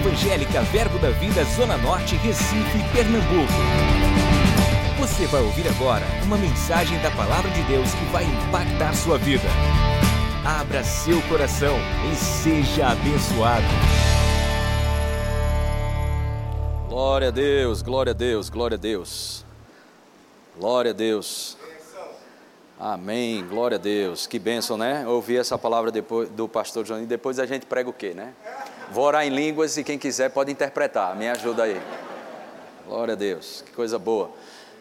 Evangélica Verbo da Vida Zona Norte, Recife, Pernambuco. Você vai ouvir agora uma mensagem da Palavra de Deus que vai impactar sua vida. Abra seu coração e seja abençoado. Glória a Deus, glória a Deus, glória a Deus. Glória a Deus. Amém, glória a Deus. Que bênção, né? Ouvir essa palavra depois do pastor e depois a gente prega o quê, né? Vou orar em línguas e quem quiser pode interpretar. Me ajuda aí. Glória a Deus, que coisa boa.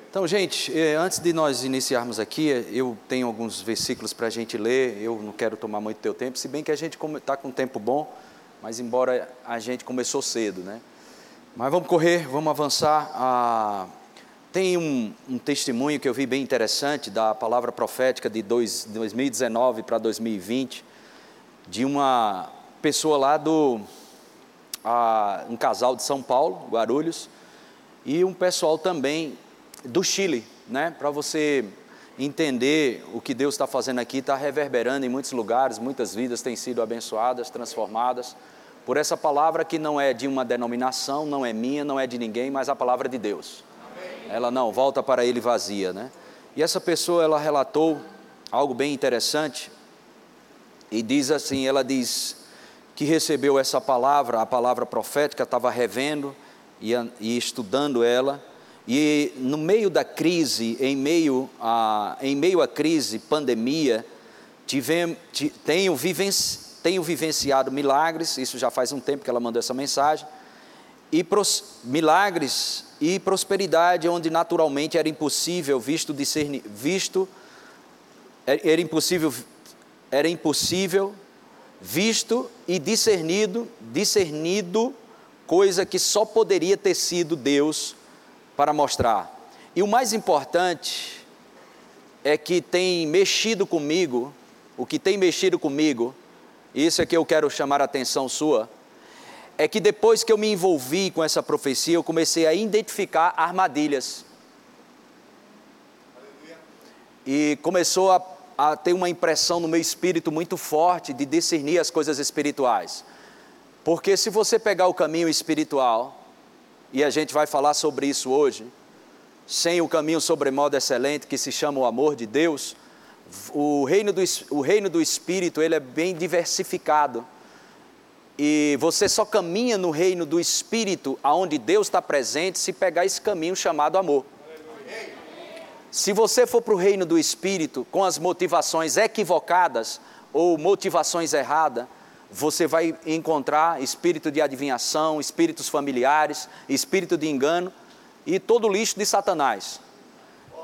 Então, gente, eh, antes de nós iniciarmos aqui, eu tenho alguns versículos para a gente ler. Eu não quero tomar muito teu tempo, se bem que a gente está com um tempo bom, mas embora a gente começou cedo, né? Mas vamos correr, vamos avançar. Ah, tem um, um, testemunho que eu vi bem interessante da palavra profética de dois, 2019 para 2020, de uma pessoa lá do. A, um casal de São Paulo, Guarulhos, e um pessoal também do Chile, né? Para você entender o que Deus está fazendo aqui, está reverberando em muitos lugares, muitas vidas têm sido abençoadas, transformadas por essa palavra que não é de uma denominação, não é minha, não é de ninguém, mas a palavra de Deus. Ela não volta para ele vazia, né? E essa pessoa ela relatou algo bem interessante e diz assim, ela diz que recebeu essa palavra, a palavra profética, estava revendo e, e estudando ela. E no meio da crise, em meio a, em meio à crise, pandemia, tivemos, tenho, vivenci, tenho vivenciado milagres, isso já faz um tempo que ela mandou essa mensagem, e pros, milagres e prosperidade onde naturalmente era impossível visto discernir, visto é, era impossível era impossível visto e discernido discernido coisa que só poderia ter sido Deus para mostrar. E o mais importante é que tem mexido comigo, o que tem mexido comigo, isso é que eu quero chamar a atenção sua é que depois que eu me envolvi com essa profecia, eu comecei a identificar armadilhas. E começou a, a ter uma impressão no meu espírito muito forte de discernir as coisas espirituais. Porque se você pegar o caminho espiritual, e a gente vai falar sobre isso hoje, sem o caminho sobremodo excelente que se chama o amor de Deus, o reino do, o reino do Espírito ele é bem diversificado e você só caminha no reino do Espírito, aonde Deus está presente, se pegar esse caminho chamado amor. Se você for para o reino do Espírito com as motivações equivocadas ou motivações erradas, você vai encontrar espírito de adivinhação, espíritos familiares, espírito de engano e todo o lixo de Satanás.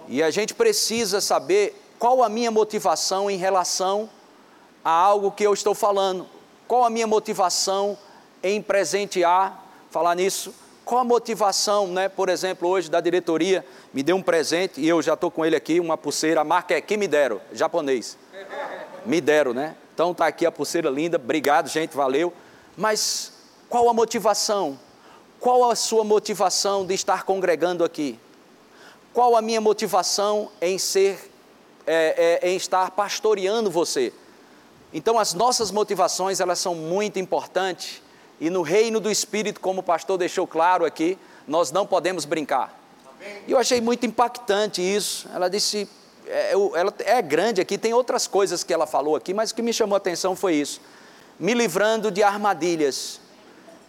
E a gente precisa saber qual a minha motivação em relação a algo que eu estou falando. Qual a minha motivação em presentear, falar nisso? Qual a motivação, né? Por exemplo, hoje da diretoria me deu um presente e eu já estou com ele aqui, uma pulseira, a marca é que me deram, japonês. Me deram, né? Então tá aqui a pulseira linda, obrigado, gente, valeu. Mas qual a motivação? Qual a sua motivação de estar congregando aqui? Qual a minha motivação em ser, é, é, em estar pastoreando você? Então as nossas motivações, elas são muito importantes e no reino do Espírito, como o pastor deixou claro aqui, nós não podemos brincar. E eu achei muito impactante isso. Ela disse, é, ela é grande aqui, tem outras coisas que ela falou aqui, mas o que me chamou a atenção foi isso. Me livrando de armadilhas.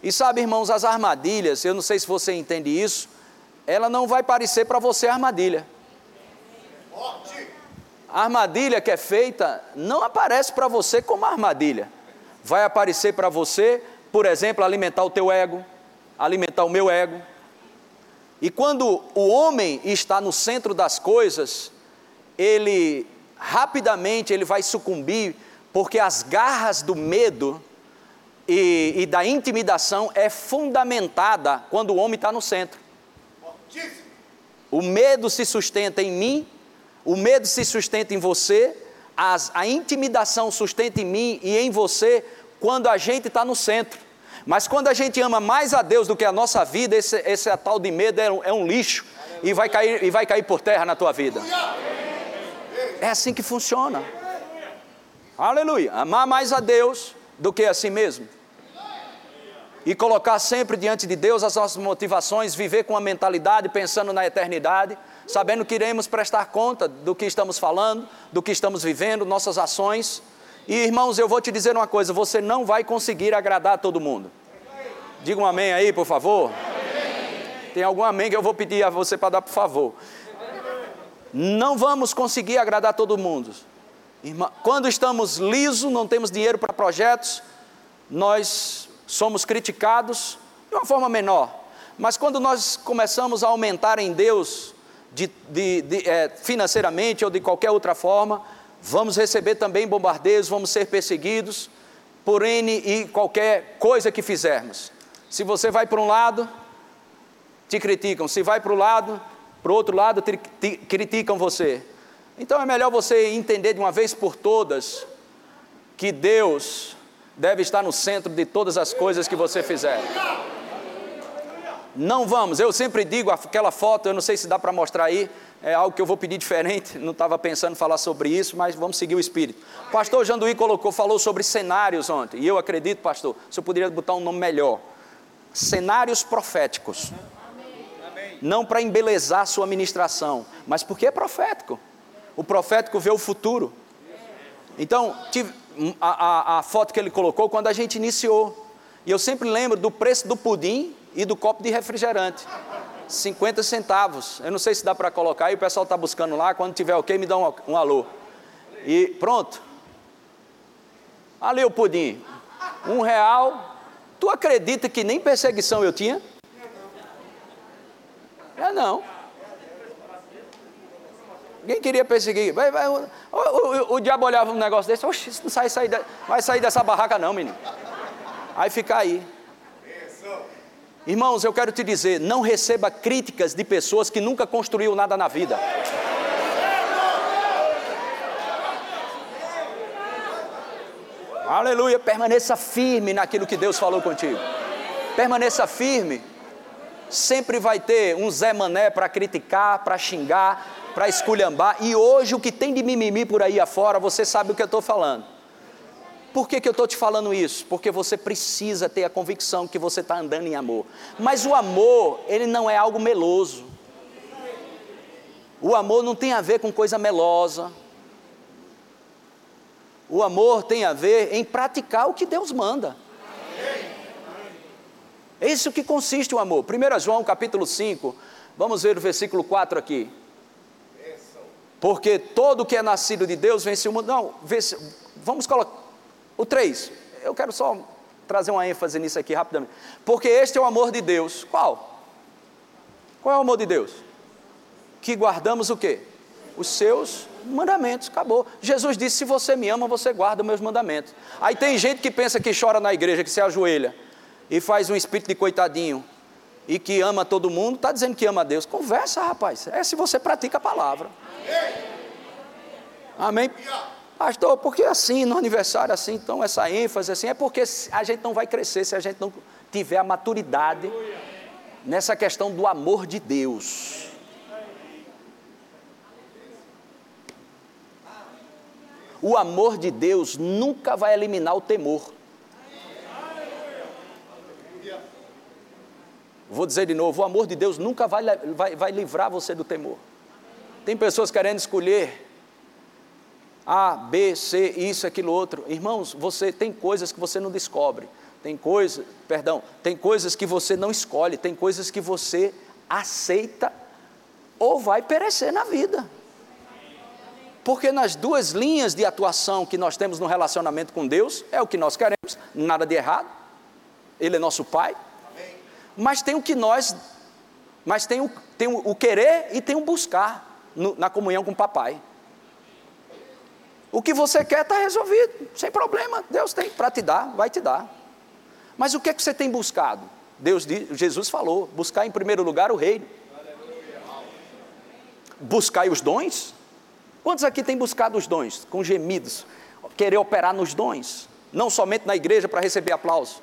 E sabe, irmãos, as armadilhas, eu não sei se você entende isso, ela não vai parecer para você armadilha. A armadilha que é feita não aparece para você como armadilha. Vai aparecer para você, por exemplo, alimentar o teu ego, alimentar o meu ego. E quando o homem está no centro das coisas, ele rapidamente ele vai sucumbir, porque as garras do medo e, e da intimidação é fundamentada quando o homem está no centro. O medo se sustenta em mim o medo se sustenta em você, as, a intimidação sustenta em mim e em você quando a gente está no centro. Mas quando a gente ama mais a Deus do que a nossa vida, esse, esse tal de medo é um, é um lixo e vai, cair, e vai cair por terra na tua vida. É assim que funciona. Aleluia. Amar mais a Deus do que a si mesmo. e colocar sempre diante de Deus as nossas motivações, viver com a mentalidade pensando na eternidade, sabendo que iremos prestar conta do que estamos falando, do que estamos vivendo, nossas ações. E irmãos, eu vou te dizer uma coisa: você não vai conseguir agradar todo mundo. Diga um amém aí, por favor. Tem algum amém que eu vou pedir a você para dar, por favor. Não vamos conseguir agradar todo mundo. Quando estamos lisos, não temos dinheiro para projetos, nós somos criticados de uma forma menor. Mas quando nós começamos a aumentar em Deus, de, de, de, é, financeiramente ou de qualquer outra forma, vamos receber também bombardeios, vamos ser perseguidos por N e qualquer coisa que fizermos. Se você vai para um lado, te criticam. Se vai para o lado, para o outro lado, te, te, criticam você. Então é melhor você entender de uma vez por todas que Deus deve estar no centro de todas as coisas que você fizer. Não vamos, eu sempre digo aquela foto, eu não sei se dá para mostrar aí, é algo que eu vou pedir diferente, não estava pensando em falar sobre isso, mas vamos seguir o espírito. Pastor Janduí colocou, falou sobre cenários ontem, e eu acredito, pastor, se eu poderia botar um nome melhor. Cenários proféticos. Não para embelezar sua ministração, mas porque é profético. O profético vê o futuro. Então, tive, a, a, a foto que ele colocou quando a gente iniciou. E eu sempre lembro do preço do pudim e do copo de refrigerante. 50 centavos. Eu não sei se dá para colocar, aí o pessoal está buscando lá. Quando tiver ok, me dá um, um alô. E pronto. Ali o pudim. Um real. Tu acredita que nem perseguição eu tinha? É não. Ninguém queria perseguir. Vai, vai, o, o, o, o, diabo olhava um negócio desse, oxe, isso não sai, sai, vai sair dessa barraca não, menino. Aí fica aí. Irmãos, eu quero te dizer, não receba críticas de pessoas que nunca construiu nada na vida. Aleluia, permaneça firme naquilo que Deus falou contigo. Permaneça firme. Sempre vai ter um Zé Mané para criticar, para xingar, para esculhambar. E hoje o que tem de mimimi por aí afora, você sabe o que eu estou falando. Por que, que eu estou te falando isso? Porque você precisa ter a convicção que você está andando em amor. Mas o amor, ele não é algo meloso. O amor não tem a ver com coisa melosa. O amor tem a ver em praticar o que Deus manda. É isso que consiste o amor. 1 João capítulo 5, vamos ver o versículo 4 aqui. Porque todo que é nascido de Deus vence o mundo. Não, vamos colocar. O 3, eu quero só trazer uma ênfase nisso aqui rapidamente. Porque este é o amor de Deus. Qual? Qual é o amor de Deus? Que guardamos o quê? Os seus mandamentos, acabou. Jesus disse: se você me ama, você guarda os meus mandamentos. Aí tem gente que pensa que chora na igreja, que se ajoelha e faz um espírito de coitadinho e que ama todo mundo, está dizendo que ama a Deus. Conversa, rapaz. É se você pratica a palavra. Amém? Pastor, por que assim, no aniversário assim, então essa ênfase assim? É porque a gente não vai crescer se a gente não tiver a maturidade nessa questão do amor de Deus. O amor de Deus nunca vai eliminar o temor. Vou dizer de novo: o amor de Deus nunca vai, vai, vai livrar você do temor. Tem pessoas querendo escolher a, B, C, isso, aquilo, outro. Irmãos, você tem coisas que você não descobre. Tem coisas, perdão, tem coisas que você não escolhe, tem coisas que você aceita ou vai perecer na vida. Porque nas duas linhas de atuação que nós temos no relacionamento com Deus, é o que nós queremos, nada de errado. Ele é nosso Pai. Mas tem o que nós, mas tem o, tem o, querer e tem o buscar no, na comunhão com o papai. O que você quer está resolvido, sem problema. Deus tem para te dar, vai te dar. Mas o que é que você tem buscado? Deus Jesus falou: buscar em primeiro lugar o reino. Buscar os dons. Quantos aqui têm buscado os dons? Com gemidos, querer operar nos dons, não somente na igreja para receber aplauso,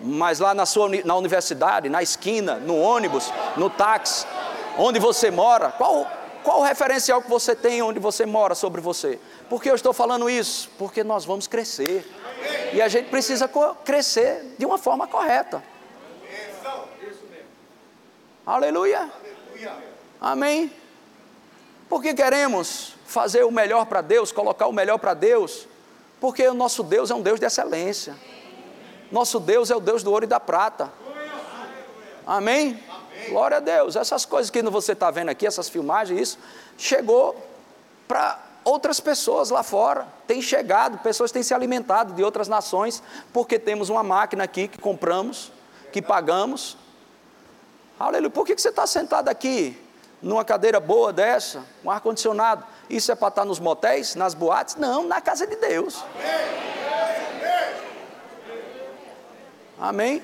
mas lá na sua na universidade, na esquina, no ônibus, no táxi, onde você mora. Qual qual o referencial que você tem onde você mora sobre você? Por que eu estou falando isso? Porque nós vamos crescer. E a gente precisa crescer de uma forma correta. Aleluia. Amém. Porque queremos fazer o melhor para Deus, colocar o melhor para Deus, porque o nosso Deus é um Deus de excelência. Nosso Deus é o Deus do ouro e da prata. Amém? Glória a Deus. Essas coisas que você está vendo aqui, essas filmagens, isso, chegou para outras pessoas lá fora. Tem chegado, pessoas têm se alimentado de outras nações, porque temos uma máquina aqui que compramos, que pagamos. Aleluia. Por que você está sentado aqui, numa cadeira boa dessa, um ar-condicionado? Isso é para estar nos motéis, nas boates? Não, na casa de Deus. Amém?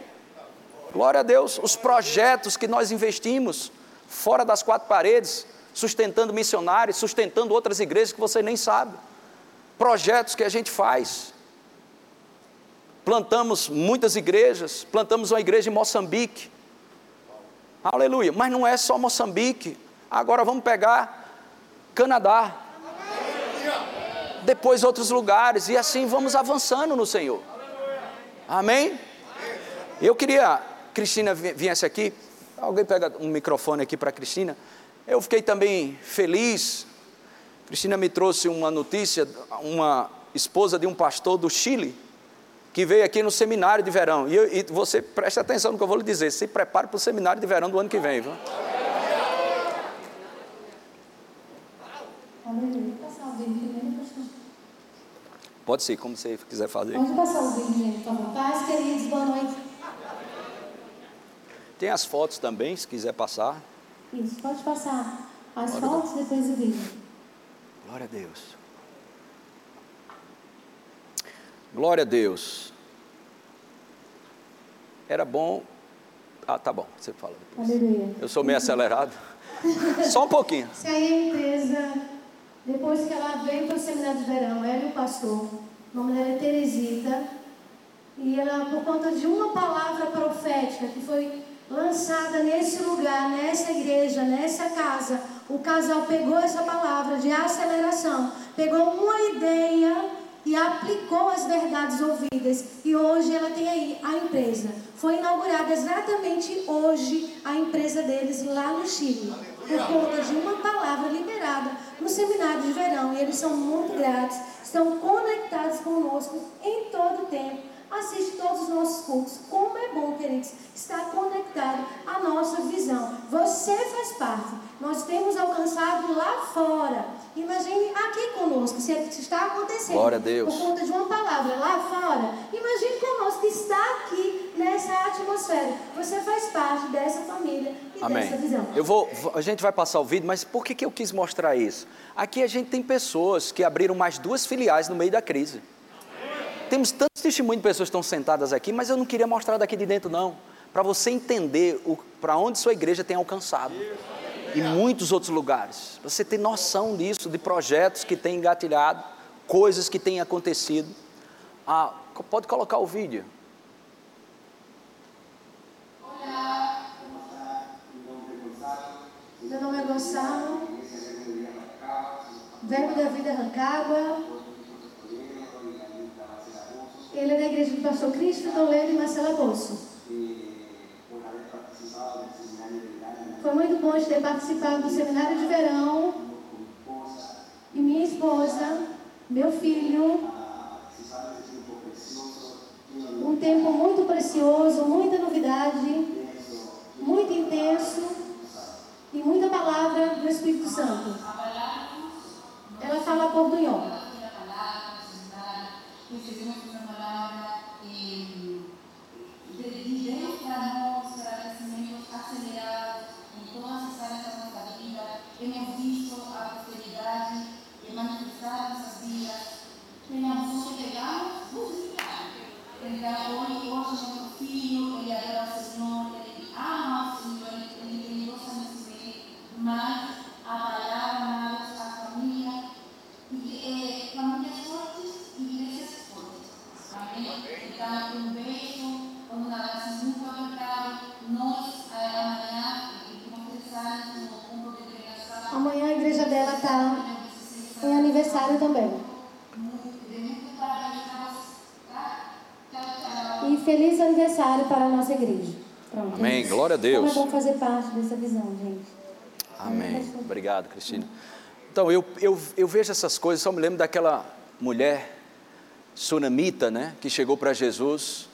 Glória a Deus. Os projetos que nós investimos fora das quatro paredes, sustentando missionários, sustentando outras igrejas que você nem sabe. Projetos que a gente faz. Plantamos muitas igrejas, plantamos uma igreja em Moçambique. Aleluia. Mas não é só Moçambique. Agora vamos pegar Canadá. Depois outros lugares. E assim vamos avançando no Senhor. Amém? Eu queria Cristina viesse aqui. Alguém pega um microfone aqui para Cristina. Eu fiquei também feliz. Cristina me trouxe uma notícia, uma esposa de um pastor do Chile, que veio aqui no seminário de verão. E, eu, e você preste atenção no que eu vou lhe dizer. Se prepare para o seminário de verão do ano que vem. Viu? Pode ser, como você quiser fazer. Pode passar o vídeo, gente, por favor. Paz, queridos, boa noite. Tem as fotos também, se quiser passar. Isso, pode passar as Glória fotos e depois o vídeo. Glória a Deus. Glória a Deus. Era bom. Ah, tá bom, você fala depois. Aleluia. Eu sou meio acelerado. Só um pouquinho. Se aí a empresa, depois que ela veio para o seminário de verão, ela e o pastor, o nome dela é Teresita, e ela, por conta de uma palavra profética que foi lançada nesse lugar, nessa igreja, nessa casa, o casal pegou essa palavra de aceleração, pegou uma ideia e aplicou as verdades ouvidas. E hoje ela tem aí a empresa. Foi inaugurada exatamente hoje a empresa deles lá no Chile, por conta de uma palavra liberada no seminário de verão. E eles são muito gratos, estão conectados conosco em todo o tempo assiste todos os nossos cultos. Como é bom, queridos, estar conectado à nossa visão. Você faz parte. Nós temos alcançado lá fora. Imagine aqui conosco, se está acontecendo. Glória a Deus. Por conta de uma palavra lá fora. Imagine conosco que está aqui nessa atmosfera. Você faz parte dessa família e Amém. dessa visão. Eu vou, a gente vai passar o vídeo, mas por que, que eu quis mostrar isso? Aqui a gente tem pessoas que abriram mais duas filiais no meio da crise. Temos tantos testemunhos de pessoas que estão sentadas aqui, mas eu não queria mostrar daqui de dentro, não. Para você entender para onde sua igreja tem alcançado. E muitos outros lugares. Você ter noção disso, de projetos que têm engatilhado, coisas que têm acontecido. Ah, pode colocar o vídeo. Olá. Meu nome é Gonçalo. Verbo da vida arrancada. Ele é da igreja do pastor Cristo Toledo e Marcela Bolso. Foi muito bom de ter participado do seminário de verão. E minha esposa, meu filho. Um tempo muito precioso, muita novidade, muito intenso e muita palavra do Espírito Santo. Ela fala portunhol. Muchísimas gracias, também. feliz aniversário para a nossa igreja. Pronto. Amém. Glória a Deus. Como é bom fazer parte dessa visão, gente. Amém. Obrigado, Cristina. Então, eu, eu, eu vejo essas coisas, só me lembro daquela mulher sunamita, né, que chegou para Jesus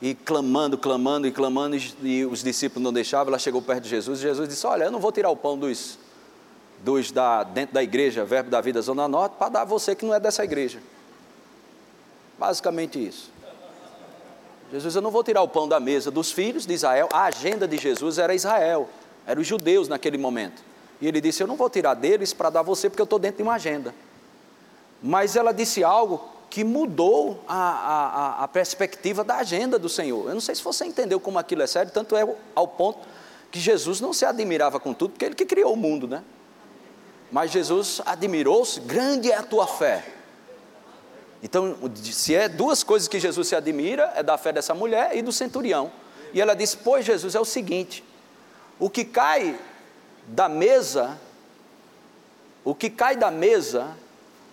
e clamando, clamando e clamando, e os discípulos não deixavam, ela chegou perto de Jesus e Jesus disse: Olha, eu não vou tirar o pão dos, dos da, dentro da igreja, Verbo da Vida Zona Norte, para dar a você que não é dessa igreja. Basicamente isso. Jesus, eu não vou tirar o pão da mesa dos filhos de Israel. A agenda de Jesus era Israel, eram os judeus naquele momento. E ele disse: Eu não vou tirar deles para dar a você, porque eu estou dentro de uma agenda. Mas ela disse algo que mudou a, a, a, perspectiva da agenda do Senhor. Eu não sei se você entendeu como aquilo é sério, tanto é ao ponto que Jesus não se admirava com tudo, porque ele que criou o mundo, né? Mas Jesus admirou-se, grande é a tua fé. Então, se é duas coisas que Jesus se admira, é da fé dessa mulher e do centurião. E ela disse: Pois Jesus, é o seguinte: o que cai da mesa, o que cai da mesa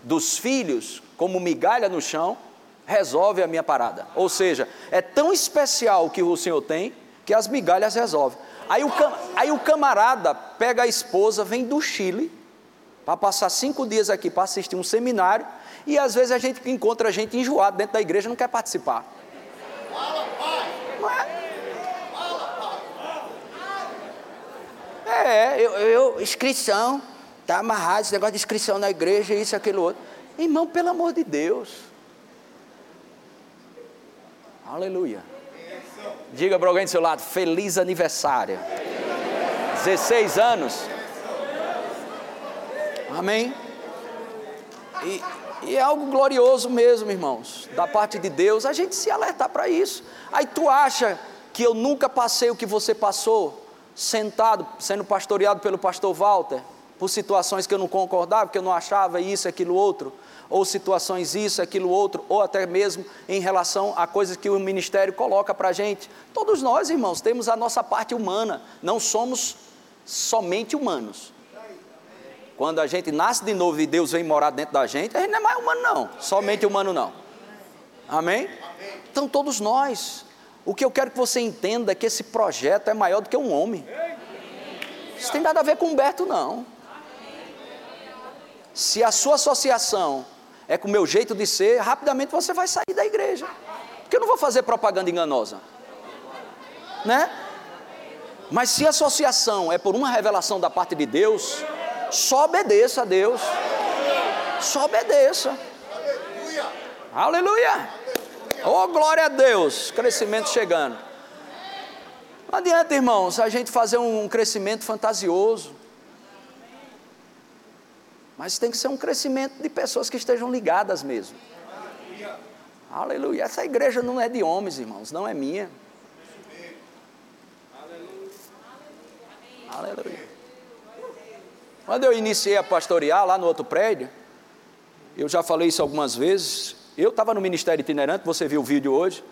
dos filhos, como migalha no chão, resolve a minha parada. Ou seja, é tão especial o que o Senhor tem, que as migalhas resolvem. Aí o, aí o camarada pega a esposa, vem do Chile, para passar cinco dias aqui para assistir um seminário, e às vezes a gente encontra gente enjoada dentro da igreja não quer participar. Não é? É, eu, eu inscrição, está amarrado esse negócio de inscrição na igreja, isso, aquilo outro. Irmão, pelo amor de Deus. Aleluia. Diga para alguém do seu lado, feliz aniversário. 16 anos. Amém. E, e é algo glorioso mesmo, irmãos, da parte de Deus, a gente se alertar para isso. Aí tu acha que eu nunca passei o que você passou, sentado, sendo pastoreado pelo pastor Walter, por situações que eu não concordava, que eu não achava isso, aquilo, outro ou situações isso, aquilo, outro, ou até mesmo em relação a coisas que o ministério coloca para a gente. Todos nós, irmãos, temos a nossa parte humana, não somos somente humanos. Quando a gente nasce de novo e Deus vem morar dentro da gente, a gente não é mais humano, não, somente humano, não. Amém? Então, todos nós. O que eu quero que você entenda é que esse projeto é maior do que um homem. Isso tem nada a ver com Humberto, não. Se a sua associação é com o meu jeito de ser, rapidamente você vai sair da igreja. Porque eu não vou fazer propaganda enganosa. Né? Mas se a associação é por uma revelação da parte de Deus, só obedeça a Deus. Só obedeça. Aleluia. Oh, glória a Deus. Crescimento chegando. Não adianta, irmãos, a gente fazer um crescimento fantasioso. Mas tem que ser um crescimento de pessoas que estejam ligadas mesmo. Aleluia. Essa igreja não é de homens, irmãos, não é minha. Aleluia. Quando eu iniciei a pastorear lá no outro prédio, eu já falei isso algumas vezes. Eu estava no ministério itinerante, você viu o vídeo hoje,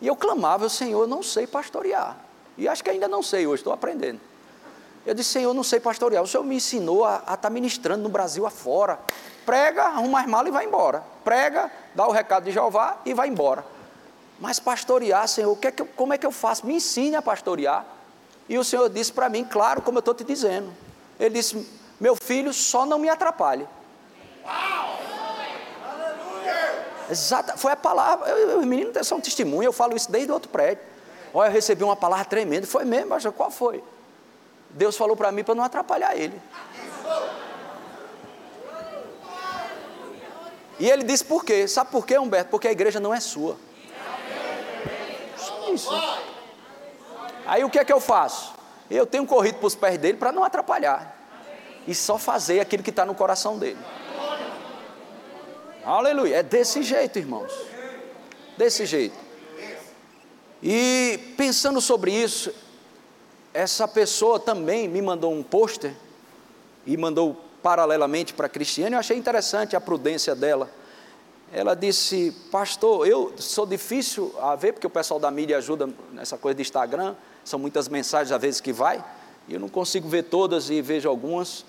e eu clamava, Senhor, não sei pastorear. E acho que ainda não sei hoje, estou aprendendo. Eu disse, Senhor, não sei pastorear. O Senhor me ensinou a, estar tá ministrando no Brasil afora. Prega, arruma as malas e vai embora. Prega, dá o recado de Jeová e vai embora. Mas pastorear, Senhor, que é que eu, como é que eu faço? Me ensine a pastorear. E o Senhor disse para mim, claro, como eu estou te dizendo. Ele disse, meu filho, só não me atrapalhe. Exato, foi a palavra. Os meninos são testemunho, eu falo isso desde o outro prédio. Olha, eu recebi uma palavra tremenda. Foi mesmo, mas qual foi? Deus falou para mim para não atrapalhar ele. E ele disse por quê? Sabe por quê, Humberto? Porque a igreja não é sua. Isso. Aí o que é que eu faço? Eu tenho corrido para os pés dele para não atrapalhar. E só fazer aquilo que está no coração dele. Aleluia. É desse jeito, irmãos. Desse jeito. E pensando sobre isso, essa pessoa também me mandou um pôster e mandou paralelamente para a Cristiane. Eu achei interessante a prudência dela. Ela disse, pastor, eu sou difícil a ver, porque o pessoal da mídia ajuda nessa coisa de Instagram, são muitas mensagens às vezes que vai, e eu não consigo ver todas e vejo algumas.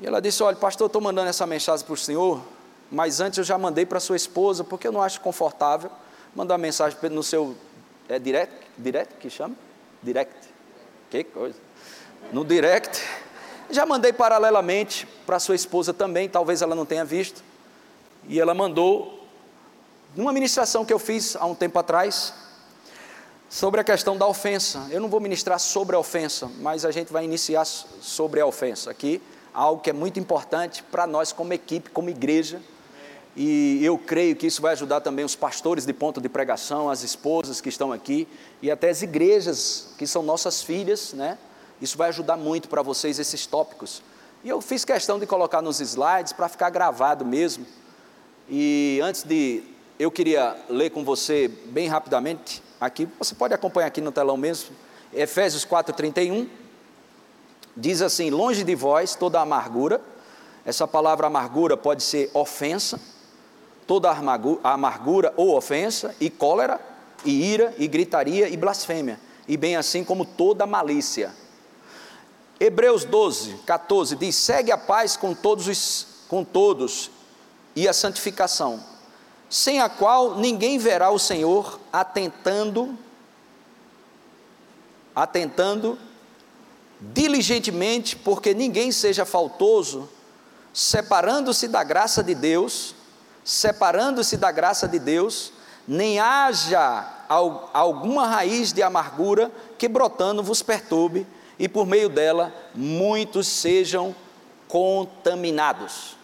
E ela disse, olha, pastor, estou mandando essa mensagem para o senhor, mas antes eu já mandei para sua esposa, porque eu não acho confortável Manda uma mensagem no seu. É direct? Direct que chama? Direct. Que coisa. No direct. Já mandei paralelamente para sua esposa também, talvez ela não tenha visto. E ela mandou, numa ministração que eu fiz há um tempo atrás, sobre a questão da ofensa. Eu não vou ministrar sobre a ofensa, mas a gente vai iniciar sobre a ofensa aqui, algo que é muito importante para nós como equipe, como igreja e eu creio que isso vai ajudar também os pastores de ponto de pregação, as esposas que estão aqui e até as igrejas que são nossas filhas, né? Isso vai ajudar muito para vocês esses tópicos. E eu fiz questão de colocar nos slides para ficar gravado mesmo. E antes de eu queria ler com você bem rapidamente aqui, você pode acompanhar aqui no telão mesmo. Efésios 4:31 diz assim: "Longe de vós toda amargura". Essa palavra amargura pode ser ofensa, toda a amargura ou ofensa, e cólera, e ira, e gritaria, e blasfêmia, e bem assim como toda malícia. Hebreus 12, 14 diz: segue a paz com todos, os, com todos e a santificação, sem a qual ninguém verá o Senhor atentando, atentando diligentemente, porque ninguém seja faltoso, separando-se da graça de Deus, separando-se da graça de Deus, nem haja alguma raiz de amargura que brotando vos perturbe, e por meio dela muitos sejam contaminados.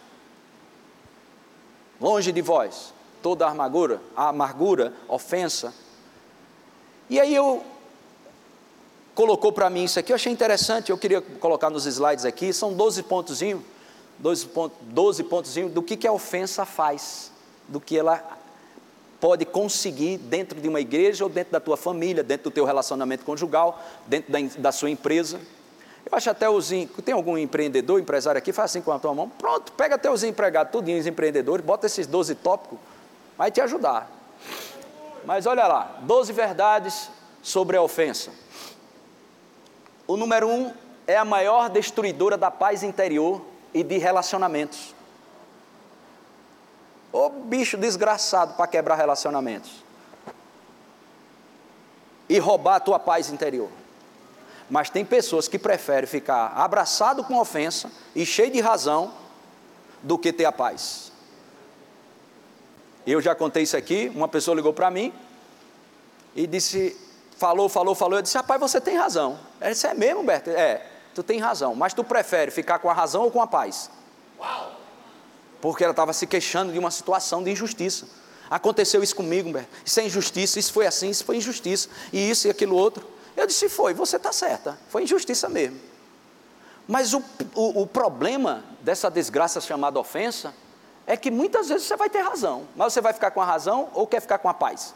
Longe de vós toda a amargura, a amargura, ofensa. E aí eu colocou para mim isso aqui, eu achei interessante, eu queria colocar nos slides aqui, são 12 pontozinhos 12, pontos, 12 pontos do que, que a ofensa faz, do que ela pode conseguir dentro de uma igreja ou dentro da tua família, dentro do teu relacionamento conjugal, dentro da, da sua empresa. Eu acho até os. Tem algum empreendedor, empresário aqui, faz assim com a tua mão. Pronto, pega até os empregados, tudinho, os empreendedores, bota esses 12 tópicos, vai te ajudar. Mas olha lá, 12 verdades sobre a ofensa. O número um é a maior destruidora da paz interior e de relacionamentos. Ô bicho desgraçado para quebrar relacionamentos. E roubar a tua paz interior. Mas tem pessoas que preferem ficar abraçado com ofensa e cheio de razão do que ter a paz. Eu já contei isso aqui, uma pessoa ligou para mim e disse, falou, falou, falou, eu disse, rapaz, você tem razão. Ele disse, é mesmo, Berto? É tu tem razão, mas tu prefere ficar com a razão ou com a paz? Porque ela estava se queixando de uma situação de injustiça. Aconteceu isso comigo, Humberto. Isso é injustiça, isso foi assim, isso foi injustiça, e isso e aquilo outro. Eu disse: foi, você está certa, foi injustiça mesmo. Mas o, o, o problema dessa desgraça chamada ofensa é que muitas vezes você vai ter razão, mas você vai ficar com a razão ou quer ficar com a paz?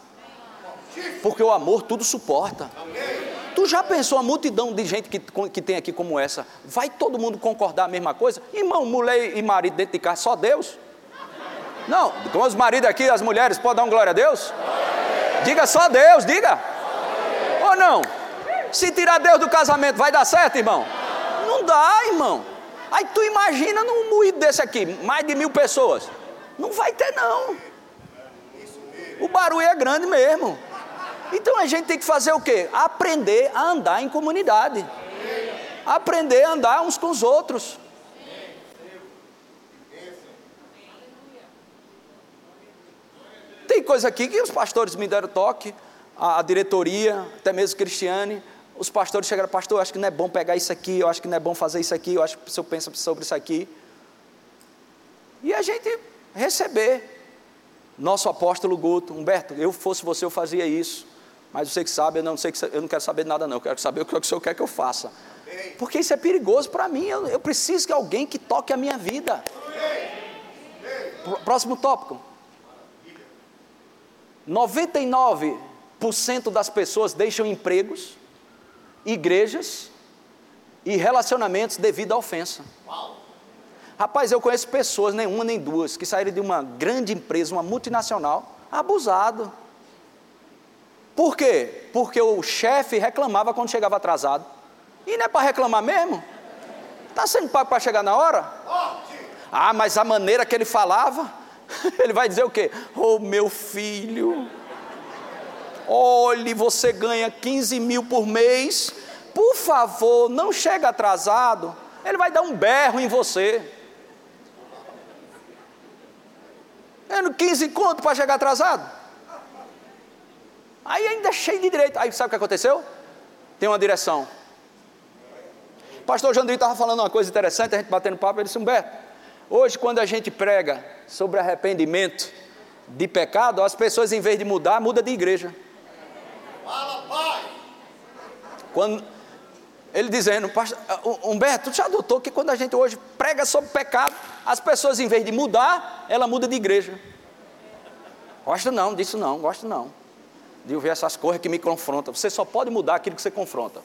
Porque o amor tudo suporta. Tu já pensou a multidão de gente que, que tem aqui como essa? Vai todo mundo concordar a mesma coisa? Irmão, mulher e marido dentro de casa, só Deus? Não, com os maridos aqui, as mulheres, pode dar um glória a Deus? Diga só Deus, diga. Ou não? Se tirar Deus do casamento, vai dar certo, irmão? Não dá, irmão. Aí tu imagina num moído desse aqui, mais de mil pessoas. Não vai ter, não. O barulho é grande mesmo. Então a gente tem que fazer o quê? Aprender a andar em comunidade. Aprender a andar uns com os outros. Tem coisa aqui que os pastores me deram toque, a, diretoria, até mesmo Cristiane, os pastores chegaram, pastor, eu acho que não é bom pegar isso aqui, eu acho que não é bom fazer isso aqui, eu acho que o senhor pensa sobre isso aqui. E a gente receber. Nosso apóstolo Guto, Humberto, eu fosse você, eu fazia isso. Mas você que sabe, eu não, sei que, eu não quero saber de nada, não. Eu quero saber o que o senhor quer que eu faça. Porque isso é perigoso para mim. Eu, eu, preciso de alguém que toque a minha vida. Próximo tópico. 99% das pessoas deixam empregos, igrejas e relacionamentos devido à ofensa. Rapaz, eu conheço pessoas, nenhuma nem duas, que saíram de uma grande empresa, uma multinacional, abusado por quê? Porque o chefe reclamava quando chegava atrasado. E não é para reclamar mesmo? Está sendo pago para chegar na hora? Ah, mas a maneira que ele falava, ele vai dizer o quê? Oh, meu filho, Olhe, você ganha 15 mil por mês, por favor, não chega atrasado. Ele vai dar um berro em você. Ganhando 15 conto para chegar atrasado. Aí ainda cheio de direito. Aí sabe o que aconteceu? Tem uma direção. O pastor Jandri estava falando uma coisa interessante, a gente batendo papo, ele disse, Humberto, hoje quando a gente prega sobre arrependimento de pecado, as pessoas em vez de mudar, muda de igreja. Fala, pai! Quando, ele dizendo, Humberto, tu já adotou que quando a gente hoje prega sobre pecado, as pessoas em vez de mudar, ela muda de igreja. Gosto não disso não, gosto não. De ouvir essas coisas que me confrontam. Você só pode mudar aquilo que você confronta.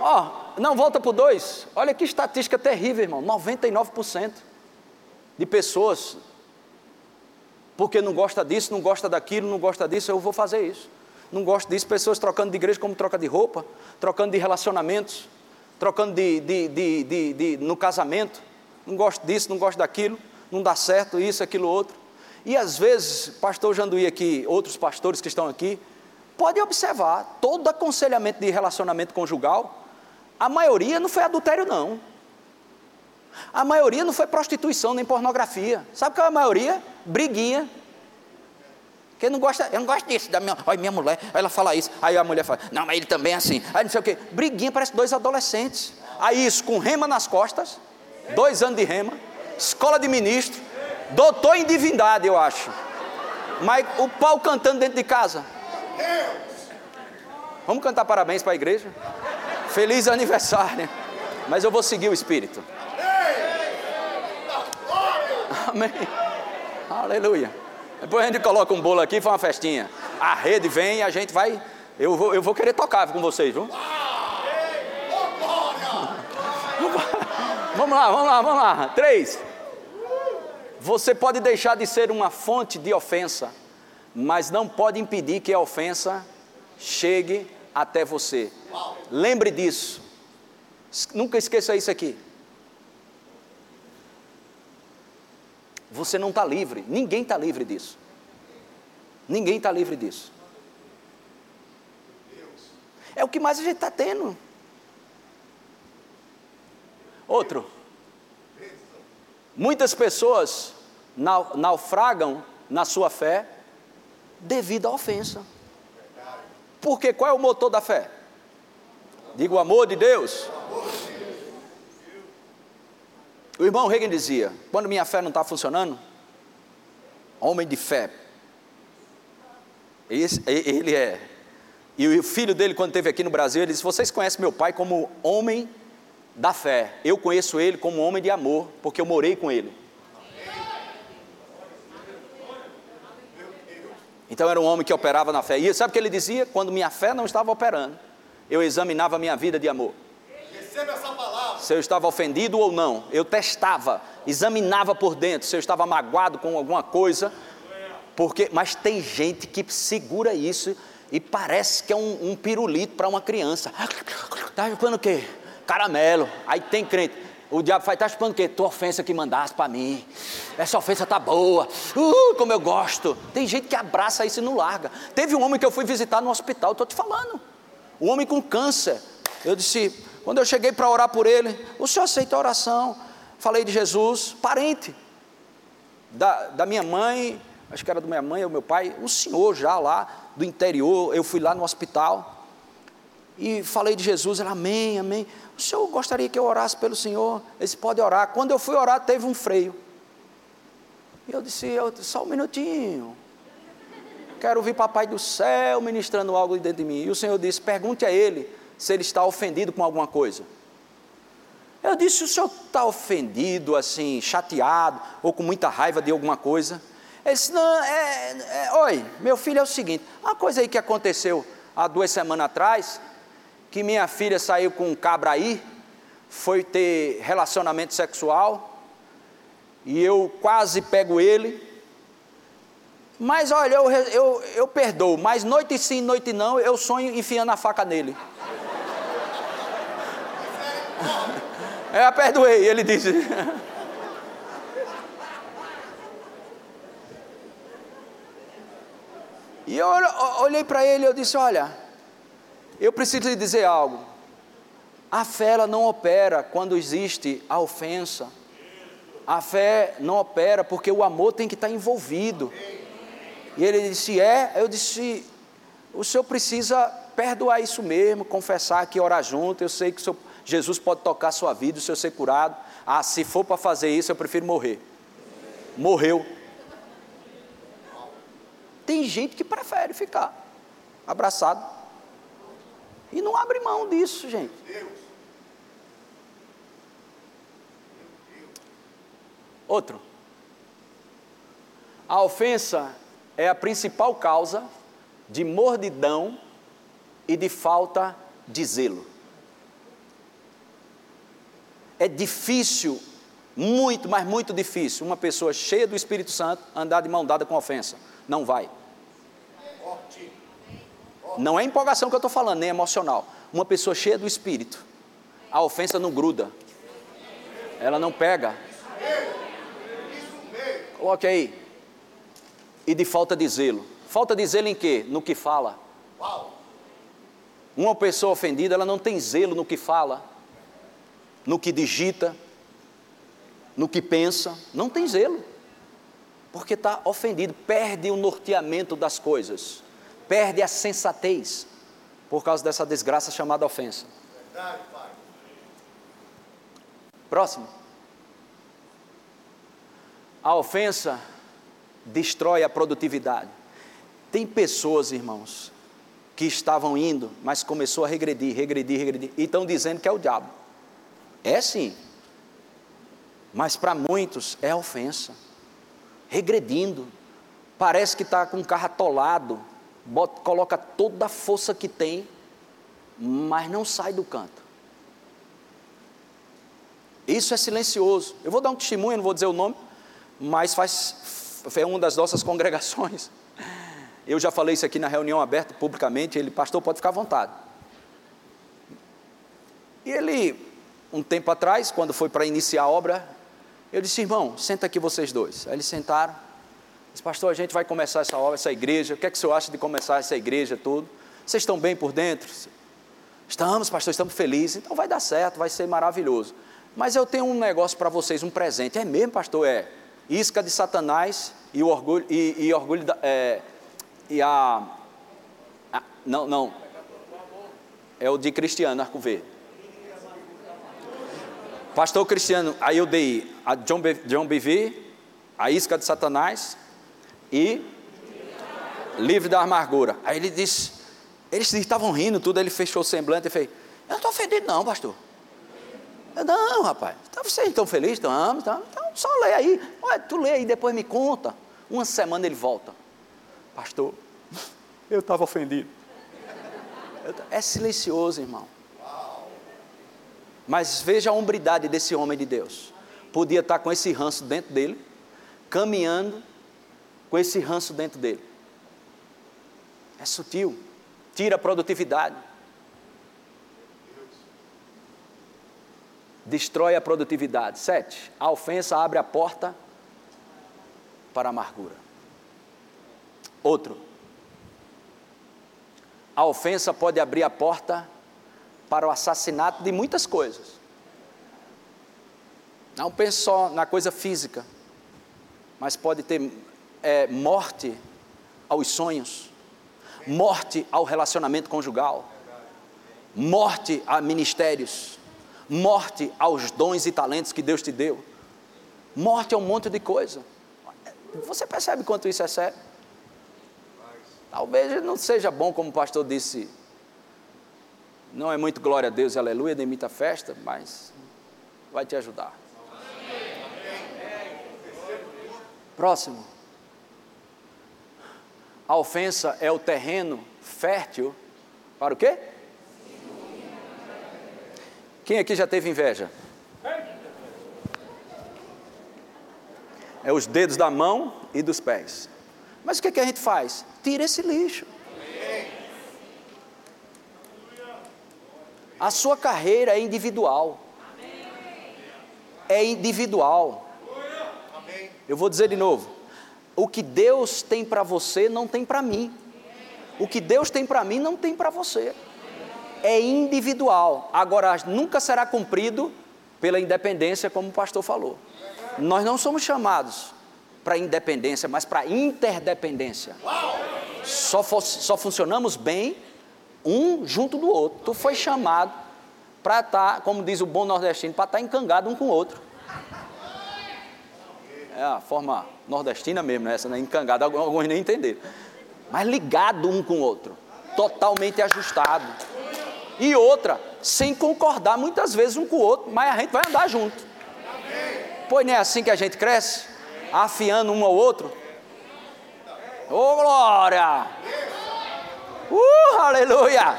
Ó, oh, não, volta para o 2. Olha que estatística terrível, irmão. 99% de pessoas, porque não gosta disso, não gosta daquilo, não gosta disso, eu vou fazer isso. Não gosto disso, pessoas trocando de igreja como troca de roupa, trocando de relacionamentos, trocando de, de, de, de, no casamento. Não gosto disso, não gosto daquilo, não dá certo isso, aquilo, outro. E às vezes, pastor Janduí aqui, outros pastores que estão aqui, pode observar, todo aconselhamento de relacionamento conjugal, a maioria não foi adultério, não. A maioria não foi prostituição nem pornografia. Sabe qual é a maioria? Briguinha. Quem não gosta, eu não gosto disso. Da minha, olha, minha mulher, ela fala isso. Aí a mulher fala, não, mas ele também é assim. Aí não sei o quê. Briguinha, parece dois adolescentes. Aí isso, com rema nas costas, dois anos de rema, escola de ministro, doutor em divindade, eu acho. Mas o pau cantando dentro de casa. Vamos cantar parabéns para a igreja? Feliz aniversário. Mas eu vou seguir o Espírito. Amém. Aleluia. Depois a gente coloca um bolo aqui faz uma festinha. A rede vem e a gente vai. Eu vou, eu vou querer tocar com vocês, viu? Vamos lá, vamos lá, vamos lá. Três. Você pode deixar de ser uma fonte de ofensa, mas não pode impedir que a ofensa chegue até você. Lembre disso. Nunca esqueça isso aqui. Você não está livre, ninguém está livre disso. Ninguém está livre disso. É o que mais a gente está tendo. Outro. Muitas pessoas naufragam na sua fé devido à ofensa. Porque qual é o motor da fé? Diga o amor de Deus. O irmão Reagan dizia: quando minha fé não está funcionando, homem de fé, esse, ele é. E o filho dele, quando esteve aqui no Brasil, ele disse: Vocês conhecem meu pai como homem da fé. Eu conheço ele como homem de amor, porque eu morei com ele. Então era um homem que operava na fé. E sabe o que ele dizia? Quando minha fé não estava operando, eu examinava a minha vida de amor. Se eu estava ofendido ou não, eu testava, examinava por dentro se eu estava magoado com alguma coisa. Porque, mas tem gente que segura isso e parece que é um, um pirulito para uma criança. Está chupando o quê? Caramelo. Aí tem crente. O diabo faz, está chupando o quê? Tua ofensa que mandaste para mim. Essa ofensa tá boa. Uh, como eu gosto. Tem gente que abraça isso e não larga. Teve um homem que eu fui visitar no hospital, estou te falando. Um homem com câncer. Eu disse, quando eu cheguei para orar por ele, o senhor aceita a oração? Falei de Jesus, parente da, da minha mãe, acho que era da minha mãe ou meu pai, um senhor já lá do interior, eu fui lá no hospital e falei de Jesus, ele, amém, amém. O senhor gostaria que eu orasse pelo senhor? Ele disse, pode orar. Quando eu fui orar, teve um freio. E eu disse, eu, só um minutinho. Quero ouvir Papai do céu ministrando algo dentro de mim. E o Senhor disse, pergunte a ele se ele está ofendido com alguma coisa. Eu disse: o senhor está ofendido, assim, chateado, ou com muita raiva de alguma coisa? Ele disse: não, é, é, oi, meu filho é o seguinte: uma coisa aí que aconteceu há duas semanas atrás, que minha filha saiu com um cabra aí, foi ter relacionamento sexual, e eu quase pego ele. Mas olha, eu, eu, eu perdoo, mas noite sim, noite não, eu sonho enfiando a faca nele. É, perdoei, ele disse. E eu olhei para ele e eu disse: Olha, eu preciso lhe dizer algo. A fé ela não opera quando existe a ofensa. A fé não opera porque o amor tem que estar envolvido. E ele disse: É, eu disse: O senhor precisa perdoar isso mesmo, confessar aqui, orar junto. Eu sei que senhor, Jesus pode tocar a sua vida, o senhor ser curado. Ah, se for para fazer isso, eu prefiro morrer. Morreu. Tem gente que prefere ficar abraçado e não abre mão disso, gente. Outro. A ofensa é a principal causa de mordidão e de falta de zelo. É difícil, muito, mas muito difícil, uma pessoa cheia do Espírito Santo andar de mão dada com ofensa. Não vai. Não é empolgação que eu estou falando, nem emocional. Uma pessoa cheia do Espírito, a ofensa não gruda, ela não pega. Coloque aí. E de falta de zelo. Falta de zelo em quê? No que fala. Uma pessoa ofendida, ela não tem zelo no que fala, no que digita, no que pensa, não tem zelo, porque está ofendido, perde o norteamento das coisas, perde a sensatez, por causa dessa desgraça chamada ofensa. Verdade, pai. Próximo. A ofensa destrói a produtividade. Tem pessoas, irmãos, que estavam indo, mas começou a regredir, regredir, regredir, e estão dizendo que é o diabo. É sim, mas para muitos é ofensa, regredindo, parece que está com o carro atolado, bota, coloca toda a força que tem, mas não sai do canto. Isso é silencioso. Eu vou dar um testemunho, não vou dizer o nome, mas faz, é uma das nossas congregações. Eu já falei isso aqui na reunião aberta publicamente, ele, pastor, pode ficar à vontade. E ele, um tempo atrás, quando foi para iniciar a obra, eu disse, irmão, senta aqui vocês dois. Aí eles sentaram, pastor, a gente vai começar essa obra, essa igreja, o que é que o senhor acha de começar essa igreja, tudo? Vocês estão bem por dentro? Estamos, pastor, estamos felizes, então vai dar certo, vai ser maravilhoso. Mas eu tenho um negócio para vocês, um presente. É mesmo, pastor? É isca de Satanás e o orgulho, e, e orgulho da, é, e a, a, não, não, é o de Cristiano Arco Verde. Pastor Cristiano, aí eu dei a John, B, John BV, a isca de Satanás e livre da amargura. Aí ele disse, eles estavam rindo tudo, ele fechou o semblante e fez, eu não estou ofendido não, pastor. Eu, não, rapaz, então vocês estão felizes? Estamos, então, então só lê aí. Olha, tu lê aí, depois me conta. Uma semana ele volta. Pastor, eu estava ofendido. É silencioso, irmão. Mas veja a hombridade desse homem de Deus. Podia estar com esse ranço dentro dele, caminhando com esse ranço dentro dele. É sutil, tira a produtividade. Destrói a produtividade. Sete, a ofensa abre a porta para a amargura. Outro. A ofensa pode abrir a porta para o assassinato de muitas coisas. Não pense só na coisa física, mas pode ter é, morte aos sonhos, morte ao relacionamento conjugal, morte a ministérios, morte aos dons e talentos que Deus te deu, morte a um monte de coisa. Você percebe quanto isso é sério? Talvez não seja bom, como o pastor disse, não é muito glória a Deus, aleluia, demita a festa, mas vai te ajudar. Próximo. A ofensa é o terreno fértil para o quê? Quem aqui já teve inveja? É os dedos da mão e dos pés. Mas o que, é que a gente faz? Tira esse lixo. A sua carreira é individual. É individual. Eu vou dizer de novo: o que Deus tem para você não tem para mim. O que Deus tem para mim não tem para você. É individual. Agora, nunca será cumprido pela independência, como o pastor falou. Nós não somos chamados para independência, mas para interdependência. Só, só funcionamos bem um junto do outro. Tu foi chamado para estar, tá, como diz o bom nordestino, para estar tá encangado um com o outro. É a forma nordestina mesmo, né? essa, né? encangado, alguns nem entenderam. Mas ligado um com o outro, totalmente ajustado. E outra, sem concordar muitas vezes um com o outro, mas a gente vai andar junto. Pois não é assim que a gente cresce? Afiando um ao outro. Ô oh, glória! Uh, aleluia!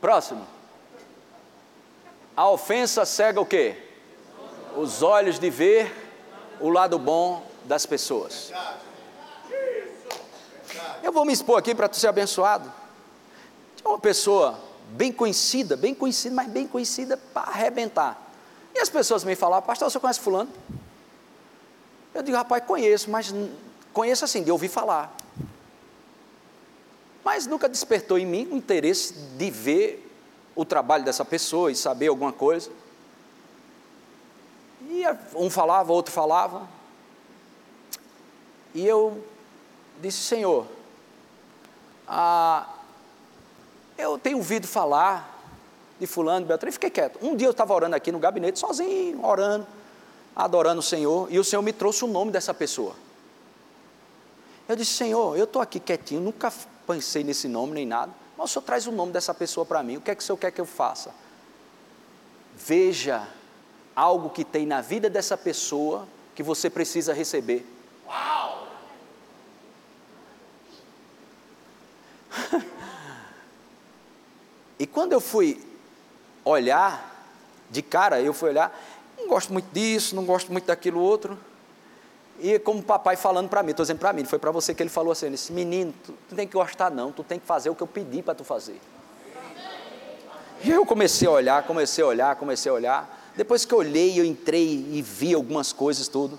Próximo. A ofensa cega o quê? Os olhos de ver o lado bom das pessoas. Eu vou me expor aqui para tu ser abençoado. Tinha uma pessoa bem conhecida, bem conhecida, mas bem conhecida para arrebentar. E as pessoas me falavam, pastor, você conhece fulano? Eu digo, rapaz, conheço, mas conheço assim, de ouvir falar. Mas nunca despertou em mim o interesse de ver o trabalho dessa pessoa e saber alguma coisa. E um falava, outro falava. E eu disse, Senhor, ah, eu tenho ouvido falar de fulano, de Beltrão, e fiquei quieto. Um dia eu estava orando aqui no gabinete, sozinho, orando, adorando o Senhor, e o Senhor me trouxe o nome dessa pessoa. Eu disse, Senhor, eu estou aqui quietinho, nunca pensei nesse nome nem nada. Mas o senhor traz o nome dessa pessoa para mim, o que é que o senhor quer que eu faça? Veja algo que tem na vida dessa pessoa que você precisa receber. Uau! e quando eu fui olhar, de cara, eu fui olhar, não gosto muito disso, não gosto muito daquilo outro. E como o papai falando para mim, estou dizendo para mim, foi para você que ele falou assim, disse, menino, tu, tu tem que gostar não, tu tem que fazer o que eu pedi para tu fazer. E eu comecei a olhar, comecei a olhar, comecei a olhar. Depois que eu olhei, eu entrei e vi algumas coisas tudo,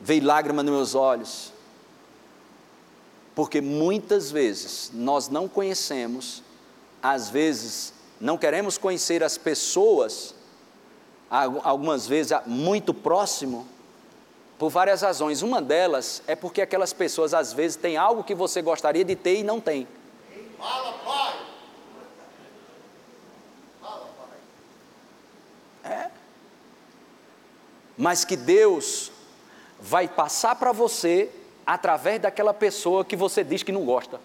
veio lágrima nos meus olhos. Porque muitas vezes nós não conhecemos, às vezes não queremos conhecer as pessoas, algumas vezes muito próximo, por várias razões. Uma delas é porque aquelas pessoas às vezes têm algo que você gostaria de ter e não tem. Fala, pai. Fala, pai. É. Mas que Deus vai passar para você através daquela pessoa que você diz que não gosta.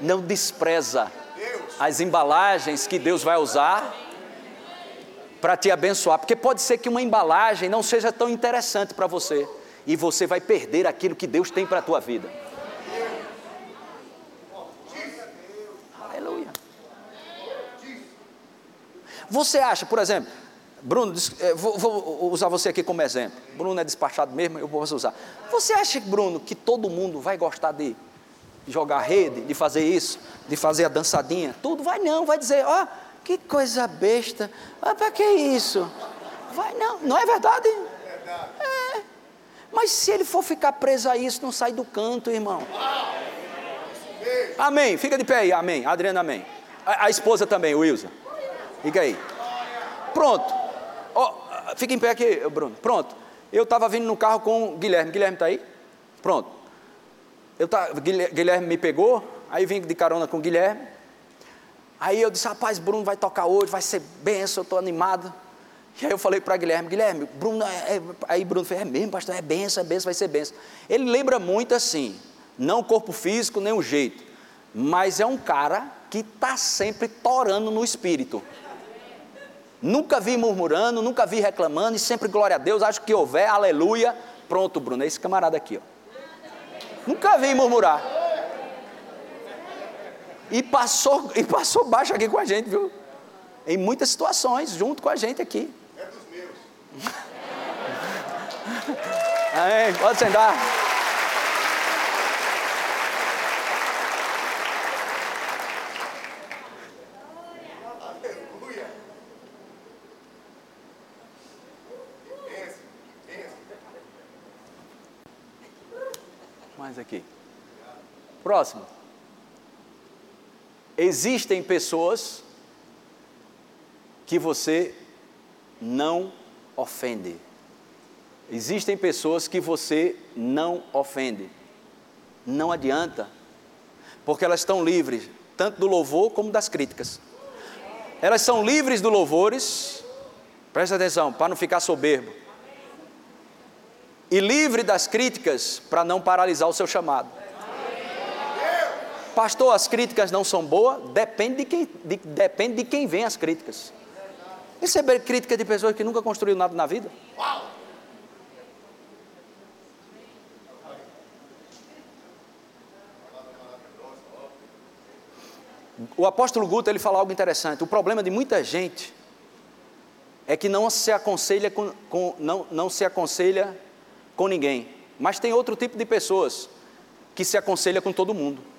Não despreza as embalagens que Deus vai usar para te abençoar, porque pode ser que uma embalagem não seja tão interessante para você e você vai perder aquilo que Deus tem para a tua vida. Aleluia. Você acha, por exemplo, Bruno, eh, vou, usar você aqui como exemplo. Bruno é despachado mesmo, eu vou usar. Você acha, Bruno, que todo mundo vai gostar de jogar rede, de fazer isso, de fazer a dançadinha? Tudo vai não, vai dizer, ó. Oh, que coisa besta. Ah, para que isso? Vai, não, não é verdade? É. Mas se ele for ficar preso a isso, não sai do canto, irmão. Amém. Fica de pé aí, amém. Adriana, amém. A, a esposa também, Wilson. Fica aí. Pronto. Oh, fica em pé aqui, Bruno. Pronto. Eu estava vindo no carro com o Guilherme. Guilherme está aí? Pronto. Eu tá, Guilherme me pegou, aí vim de carona com o Guilherme. Aí eu disse, rapaz, Bruno vai tocar hoje, vai ser benção, eu estou animado. E aí eu falei para Guilherme, Guilherme, Bruno, é, é, aí Bruno falou, é mesmo, pastor, é benção, é benção, vai ser benção. Ele lembra muito assim, não o corpo físico, nem o jeito, mas é um cara que está sempre torando no espírito. Nunca vi murmurando, nunca vi reclamando, e sempre glória a Deus, acho que houver, aleluia. Pronto, Bruno, é esse camarada aqui, ó. Nunca vi murmurar. E passou, e passou baixo aqui com a gente, viu? Em muitas situações, junto com a gente aqui. É dos meus. Amém. Pode sentar. Mais aqui. Próximo. Existem pessoas que você não ofende. Existem pessoas que você não ofende. Não adianta, porque elas estão livres tanto do louvor como das críticas. Elas são livres do louvores, presta atenção, para não ficar soberbo. E livre das críticas para não paralisar o seu chamado. Pastor, as críticas não são boas? Depende de quem, de, depende de quem vem as críticas. Receber crítica de pessoas que nunca construíram nada na vida? O apóstolo Guto ele fala algo interessante. O problema de muita gente é que não se aconselha com, com não, não se aconselha com ninguém. Mas tem outro tipo de pessoas que se aconselha com todo mundo.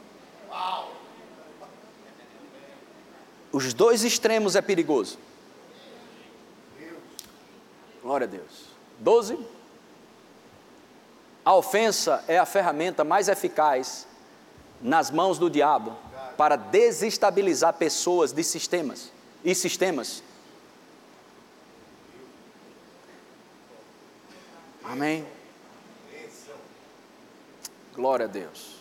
Os dois extremos é perigoso. Glória a Deus. Doze. A ofensa é a ferramenta mais eficaz nas mãos do diabo para desestabilizar pessoas de sistemas e sistemas. Amém. Glória a Deus.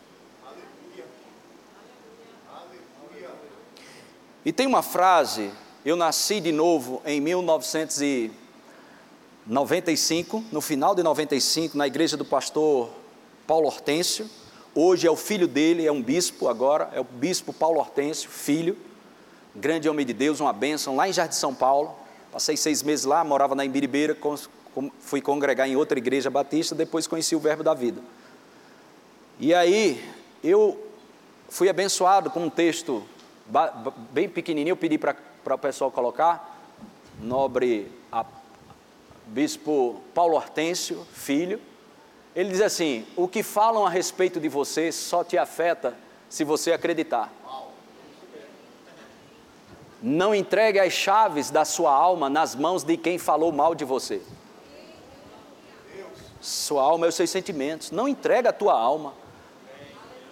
E tem uma frase, eu nasci de novo em 1995, no final de 95, na igreja do pastor Paulo Hortêncio. Hoje é o filho dele, é um bispo agora, é o bispo Paulo Hortêncio, filho, grande homem de Deus, uma bênção, lá em Jardim São Paulo. Passei seis meses lá, morava na Imbiribeira, fui congregar em outra igreja batista, depois conheci o Verbo da Vida. E aí, eu fui abençoado com um texto bem pequenininho, eu pedi para o pessoal colocar, nobre a, bispo Paulo Hortêncio, filho, ele diz assim: o que falam a respeito de você só te afeta se você acreditar. Não entregue as chaves da sua alma nas mãos de quem falou mal de você. Sua alma é os seus sentimentos. Não entregue a tua alma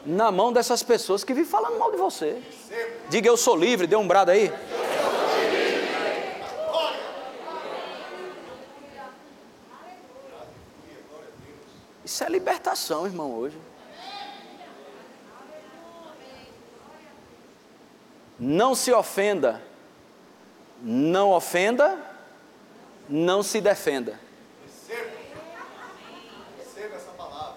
na mão dessas pessoas que vivem falando mal de você. Diga eu sou livre, dê um brado aí. Isso é libertação, irmão, hoje. Não se ofenda. Não ofenda. Não se defenda. Receba essa palavra.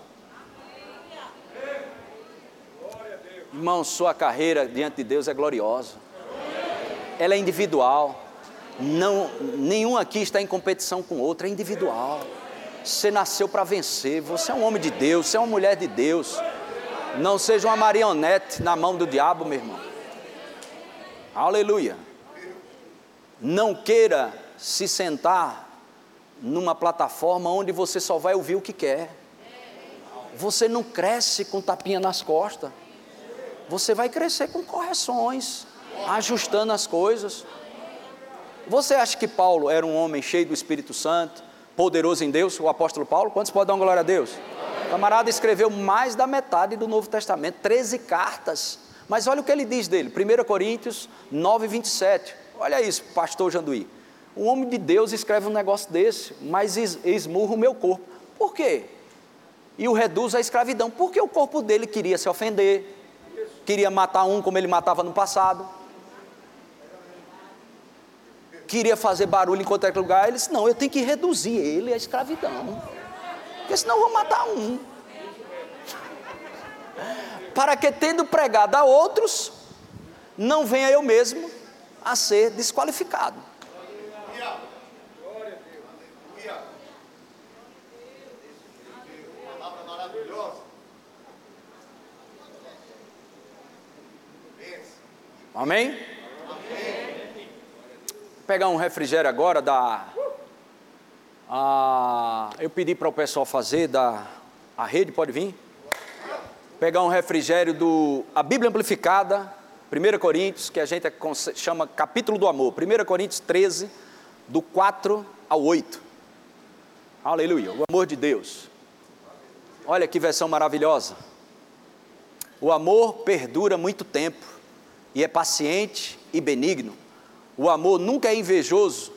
Irmão, sua carreira diante de Deus é gloriosa. Ela é individual. Não, nenhum aqui está em competição com outro, é individual. Você nasceu para vencer. Você é um homem de Deus, você é uma mulher de Deus. Não seja uma marionete na mão do diabo, meu irmão. Aleluia. Não queira se sentar numa plataforma onde você só vai ouvir o que quer. Você não cresce com tapinha nas costas. Você vai crescer com correções, ajustando as coisas. Você acha que Paulo era um homem cheio do Espírito Santo? poderoso em Deus, o apóstolo Paulo. Quantos podem dar glória a Deus? O camarada escreveu mais da metade do Novo Testamento, 13 cartas. Mas olha o que ele diz dele, 1 Coríntios 9, 27. Olha isso, pastor Janduí. Um homem de Deus escreve um negócio desse, mas esmurra o meu corpo. Por quê? E o reduz à escravidão. Porque o corpo dele queria se ofender, queria matar um como ele matava no passado queria fazer barulho em qualquer lugar, ele disse: Não, eu tenho que reduzir ele à escravidão, porque senão eu vou matar um. Para que, tendo pregado a outros, não venha eu mesmo a ser desqualificado. Amém? pegar um refrigério agora da. A, eu pedi para o pessoal fazer da. A rede pode vir? Pegar um refrigério do. A Bíblia Amplificada, 1 Coríntios, que a gente chama capítulo do amor. 1 Coríntios 13, do 4 ao 8. Aleluia. O amor de Deus. Olha que versão maravilhosa. O amor perdura muito tempo e é paciente e benigno. O amor nunca é invejoso,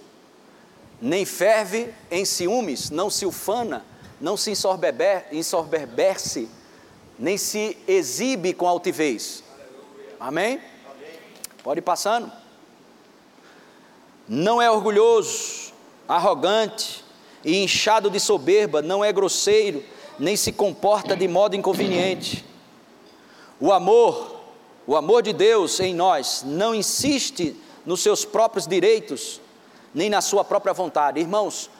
nem ferve em ciúmes, não se ufana, não se ensorberberce, nem se exibe com altivez. Amém? Pode ir passando. Não é orgulhoso, arrogante e inchado de soberba, não é grosseiro, nem se comporta de modo inconveniente. O amor, o amor de Deus em nós, não insiste nos seus próprios direitos, nem na sua própria vontade. Irmãos,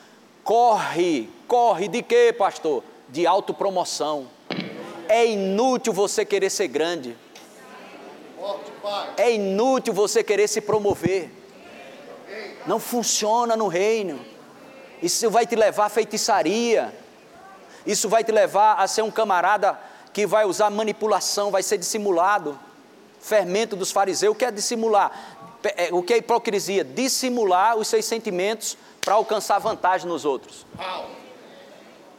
corre, corre de quê, pastor? De autopromoção. É inútil você querer ser grande. É inútil você querer se promover. Não funciona no reino. Isso vai te levar à feitiçaria. Isso vai te levar a ser um camarada que vai usar manipulação, vai ser dissimulado. Fermento dos fariseus, o que é dissimular? É, o que é hipocrisia? Dissimular os seus sentimentos para alcançar vantagem nos outros.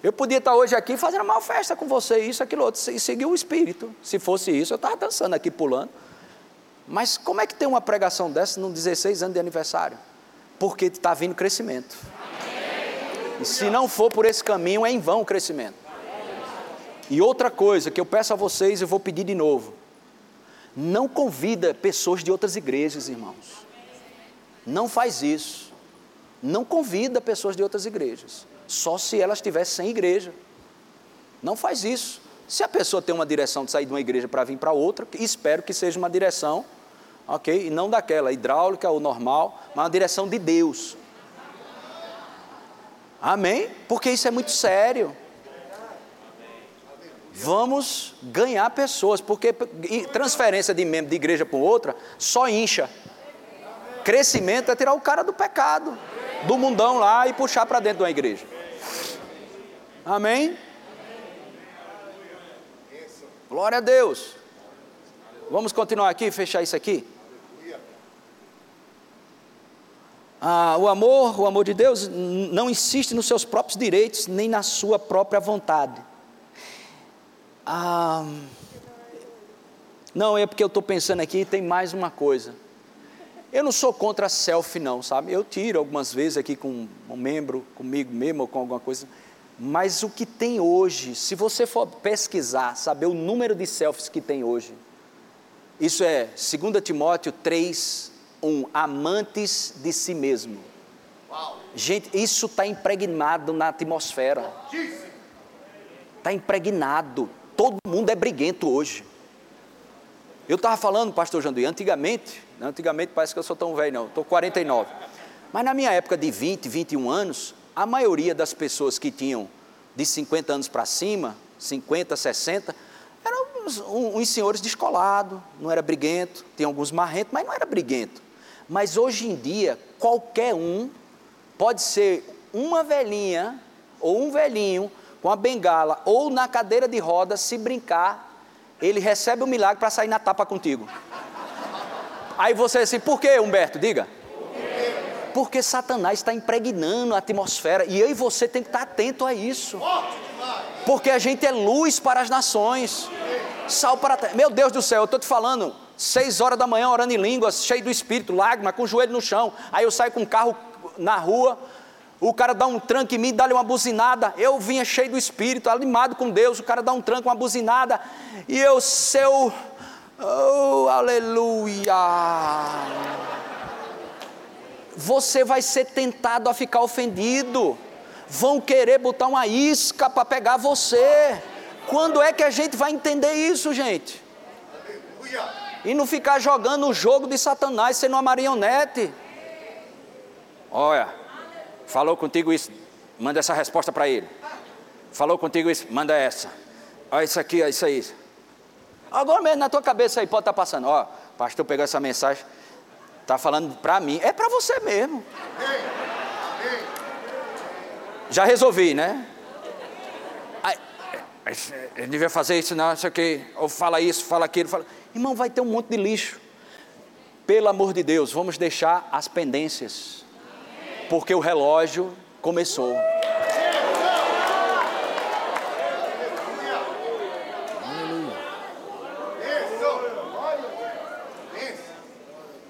Eu podia estar hoje aqui fazendo uma festa com você, isso, aquilo outro, e seguir o espírito. Se fosse isso, eu estava dançando aqui, pulando. Mas como é que tem uma pregação dessa num 16 anos de aniversário? Porque está vindo crescimento. E se não for por esse caminho, é em vão o crescimento. E outra coisa que eu peço a vocês, eu vou pedir de novo. Não convida pessoas de outras igrejas, irmãos. Não faz isso. Não convida pessoas de outras igrejas. Só se elas estivessem sem igreja. Não faz isso. Se a pessoa tem uma direção de sair de uma igreja para vir para outra, espero que seja uma direção, ok? E não daquela hidráulica ou normal, mas uma direção de Deus. Amém? Porque isso é muito sério. Vamos ganhar pessoas, porque transferência de membro de igreja para outra só incha. Crescimento é tirar o cara do pecado, do mundão lá e puxar para dentro de uma igreja. Amém? Glória a Deus. Vamos continuar aqui, fechar isso aqui. Ah, o amor, o amor de Deus, não insiste nos seus próprios direitos, nem na sua própria vontade. Ah, não, é porque eu estou pensando aqui, tem mais uma coisa. Eu não sou contra selfie, não, sabe? Eu tiro algumas vezes aqui com um membro, comigo mesmo, ou com alguma coisa. Mas o que tem hoje, se você for pesquisar, saber o número de selfies que tem hoje, isso é 2 Timóteo 3, 1. Amantes de si mesmo. Uau. Gente, isso está impregnado na atmosfera. Está impregnado. Todo mundo é briguento hoje. Eu estava falando, pastor Janduí, antigamente, né, antigamente parece que eu sou tão velho, não, estou 49. Mas na minha época de 20, 21 anos, a maioria das pessoas que tinham de 50 anos para cima, 50, 60, eram uns, uns senhores descolados, não era briguento, tinha alguns marrentos, mas não era briguento. Mas hoje em dia, qualquer um pode ser uma velhinha ou um velhinho com a bengala ou na cadeira de rodas, se brincar, ele recebe o milagre para sair na tapa contigo. Aí você assim, por que, Humberto? Diga. Porque Satanás está impregnando a atmosfera e eu e você tem que estar atento a isso. Porque a gente é luz para as nações, sal para a terra. Meu Deus do céu, eu estou te falando, seis horas da manhã orando em línguas, cheio do espírito, lágrima, com o joelho no chão. Aí eu saio com o carro na rua, o cara dá um tranco em mim, dá-lhe uma buzinada. Eu vinha cheio do espírito, animado com Deus. O cara dá um tranco, uma buzinada, e eu, seu, oh, aleluia você vai ser tentado a ficar ofendido. Vão querer botar uma isca para pegar você. Quando é que a gente vai entender isso, gente? E não ficar jogando o jogo de Satanás sendo uma marionete. Olha, falou contigo isso, manda essa resposta para ele. Falou contigo isso, manda essa. Olha isso aqui, olha isso aí. Agora mesmo na tua cabeça aí pode estar tá passando. Ó, pastor pegou essa mensagem. Está falando para mim, é para você mesmo. Já resolvi, né? Ele devia fazer isso, não, sei o que, ou fala isso, fala aquilo, fala. Irmão, vai ter um monte de lixo. Pelo amor de Deus, vamos deixar as pendências, porque o relógio começou.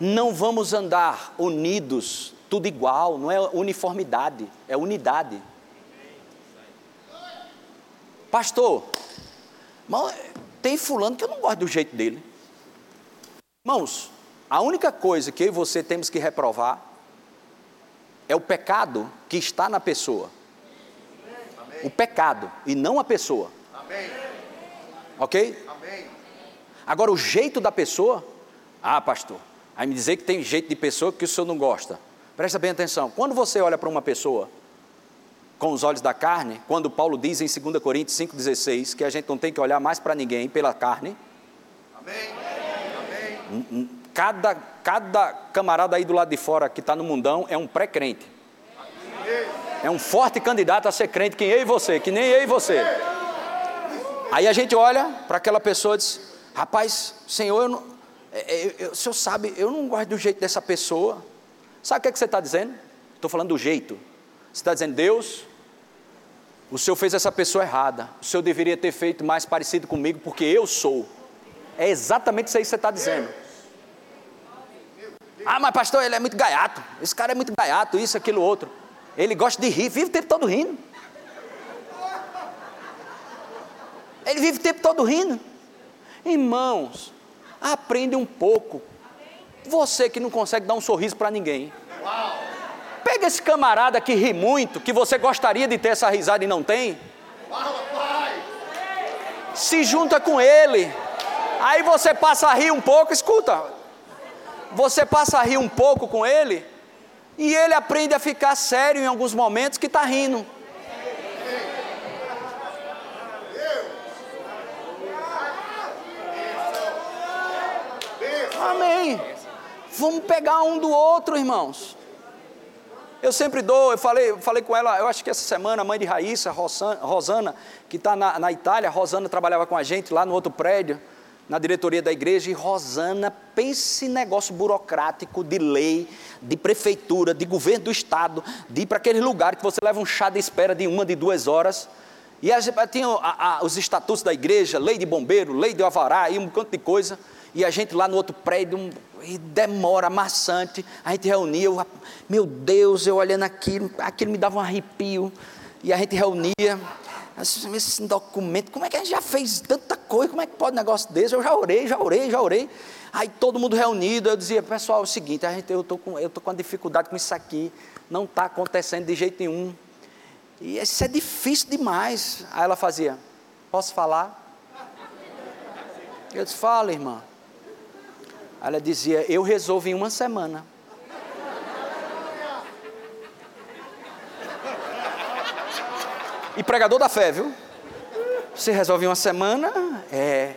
Não vamos andar unidos, tudo igual, não é uniformidade, é unidade. Pastor, tem fulano que eu não gosto do jeito dele. Irmãos, a única coisa que eu e você temos que reprovar é o pecado que está na pessoa. Amém. O pecado e não a pessoa. Amém. Ok? Amém. Agora, o jeito da pessoa, ah, pastor, aí me dizer que tem jeito de pessoa que o senhor não gosta. Presta bem atenção. Quando você olha para uma pessoa com os olhos da carne, quando Paulo diz em 2 Coríntios 5,16 que a gente não tem que olhar mais para ninguém pela carne. Amém. Cada, cada camarada aí do lado de fora que está no mundão é um pré-crente. É um forte candidato a ser crente, que eu e você, que nem eu e você. Aí a gente olha para aquela pessoa e diz: Rapaz, Senhor, eu não, eu, é, é, eu, o Senhor sabe, eu não gosto do jeito dessa pessoa. Sabe o que, é que você está dizendo? Estou falando do jeito. Você está dizendo, Deus, o Senhor fez essa pessoa errada. O Senhor deveria ter feito mais parecido comigo, porque eu sou. É exatamente isso aí que você está dizendo. Ah, mas pastor, ele é muito gaiato. Esse cara é muito gaiato, isso, aquilo, outro. Ele gosta de rir, vive o tempo todo rindo. Ele vive o tempo todo rindo. Irmãos, aprende um pouco. Você que não consegue dar um sorriso para ninguém. Pega esse camarada que ri muito, que você gostaria de ter essa risada e não tem. Se junta com ele. Aí você passa a rir um pouco, escuta. Você passa a rir um pouco com ele, e ele aprende a ficar sério em alguns momentos que está rindo. Amém. Vamos pegar um do outro, irmãos. Eu sempre dou, eu falei, falei com ela, eu acho que essa semana, a mãe de Raíssa, Rosana, que está na, na Itália, Rosana trabalhava com a gente lá no outro prédio, na diretoria da igreja, e Rosana, pense negócio burocrático, de lei, de prefeitura, de governo do estado, de ir para aquele lugar que você leva um chá de espera de uma, de duas horas. E tinha os estatutos da igreja, lei de bombeiro, lei de avará, e um monte de coisa. E a gente lá no outro prédio, um, e demora, maçante. A gente reunia, eu, meu Deus, eu olhando aquilo, aquilo me dava um arrepio. E a gente reunia, esse documento, como é que a gente já fez tanta coisa, como é que pode um negócio desse? Eu já orei, já orei, já orei. Aí todo mundo reunido, eu dizia, pessoal, é o seguinte, a gente, eu estou com, eu tô com uma dificuldade com isso aqui, não está acontecendo de jeito nenhum. E isso é difícil demais. Aí ela fazia, posso falar? Eu disse, fala, irmã. Ela dizia: Eu resolvo em uma semana. E pregador da fé, viu? Você resolve em uma semana? É.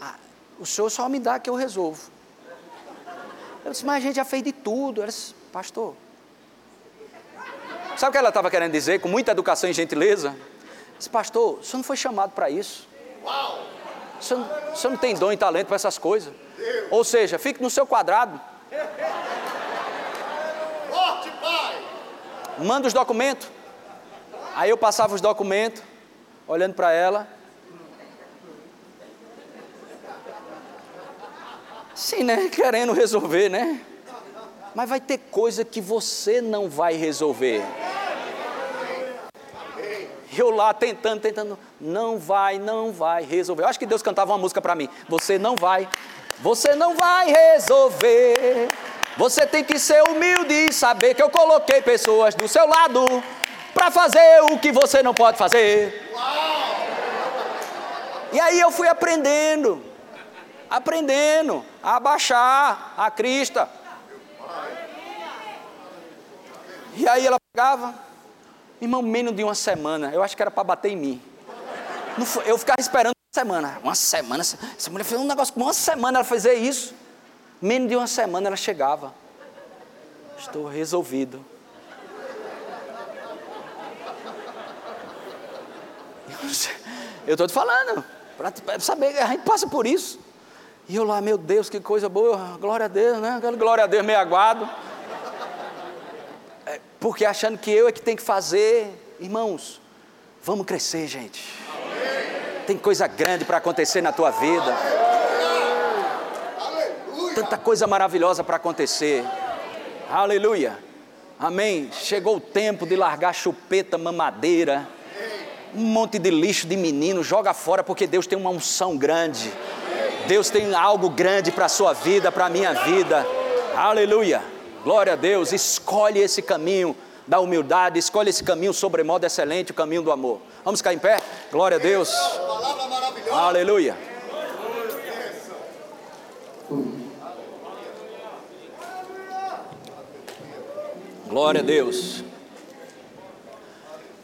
Ah, o senhor só me dá que eu resolvo. Eu disse, mas a gente já fez de tudo. Ela disse, pastor. Sabe o que ela estava querendo dizer, com muita educação e gentileza? Disse, pastor, o senhor não foi chamado para isso. O senhor, o senhor não tem dom e talento para essas coisas. Ou seja, fique no seu quadrado. Forte, pai. Manda os documentos. Aí eu passava os documentos, olhando para ela. Sim, né? Querendo resolver, né? Mas vai ter coisa que você não vai resolver eu lá tentando, tentando, não vai, não vai resolver. Eu acho que Deus cantava uma música para mim. Você não vai, você não vai resolver. Você tem que ser humilde e saber que eu coloquei pessoas do seu lado para fazer o que você não pode fazer. E aí eu fui aprendendo, aprendendo a abaixar a crista. E aí ela pegava, Irmão, menos de uma semana, eu acho que era para bater em mim. eu ficava esperando uma semana. Uma semana, essa mulher fez um negócio com uma semana ela fazer isso. Menos de uma semana ela chegava. Estou resolvido. Eu estou te falando, para saber, a gente passa por isso. E eu lá, meu Deus, que coisa boa, glória a Deus, né? Glória a Deus meio aguado porque achando que eu é que tem que fazer. Irmãos, vamos crescer, gente. Tem coisa grande para acontecer na tua vida. Tanta coisa maravilhosa para acontecer. Aleluia. Amém. Chegou o tempo de largar chupeta, mamadeira, um monte de lixo de menino, joga fora porque Deus tem uma unção grande. Deus tem algo grande para a sua vida, para a minha vida. Aleluia. Glória a Deus. Escolhe esse caminho da humildade, escolhe esse caminho sobremodo excelente, o caminho do amor. Vamos ficar em pé? Glória a Deus. Aleluia. Glória a Deus.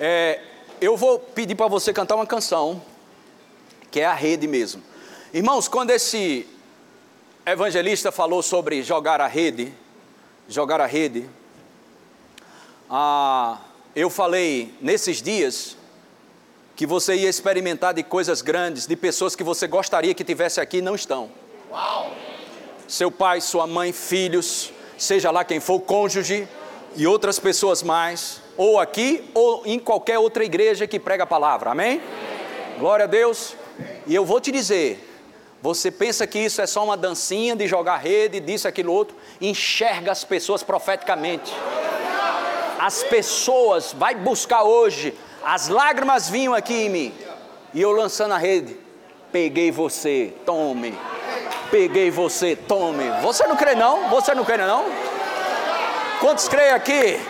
É, eu vou pedir para você cantar uma canção, que é a rede mesmo. Irmãos, quando esse evangelista falou sobre jogar a rede, jogar a rede, ah, eu falei nesses dias que você ia experimentar de coisas grandes, de pessoas que você gostaria que tivesse aqui e não estão. Uau. Seu pai, sua mãe, filhos, seja lá quem for, cônjuge e outras pessoas mais, ou aqui ou em qualquer outra igreja que prega a palavra, amém? amém? Glória a Deus. E eu vou te dizer, você pensa que isso é só uma dancinha de jogar rede, disso, aquilo, outro, enxerga as pessoas profeticamente. As pessoas, vai buscar hoje, as lágrimas vinham aqui em mim, e eu lançando a rede, peguei você, tome. Peguei você, tome. Você não crê não? Você não crê não? Quantos creem aqui?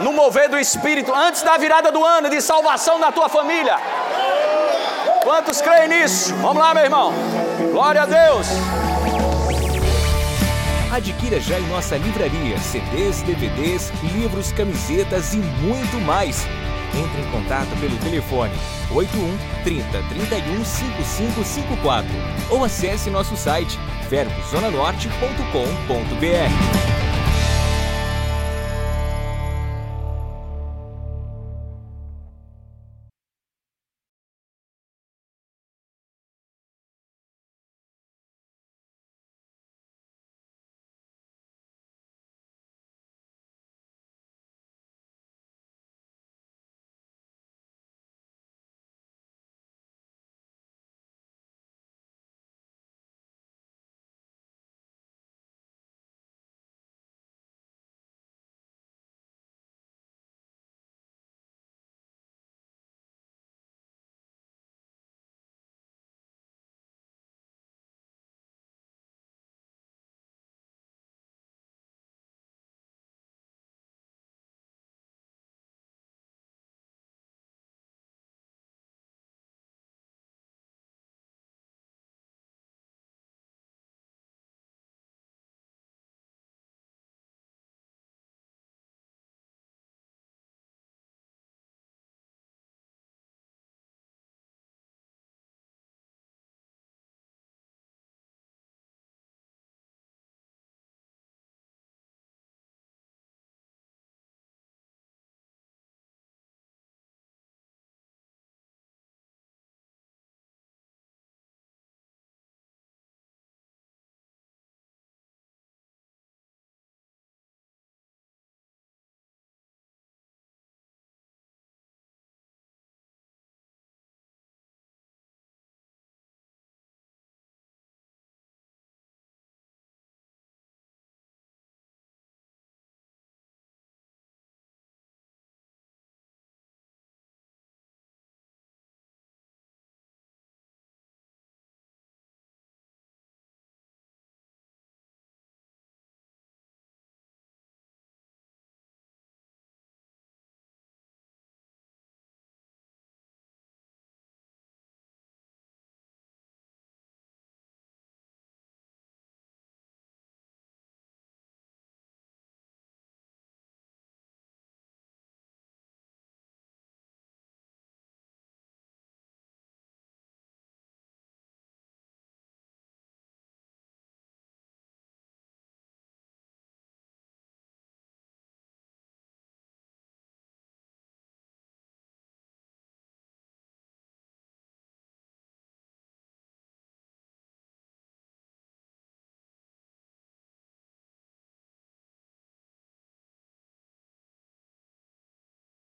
No mover do Espírito, antes da virada do ano, de salvação da tua família. Quantos creem nisso? Vamos lá, meu irmão. Glória a Deus. Adquira já em nossa livraria CDs, DVDs, livros, camisetas e muito mais. Entre em contato pelo telefone 81 30 31 5554 ou acesse nosso site verbozonanorte.com.br.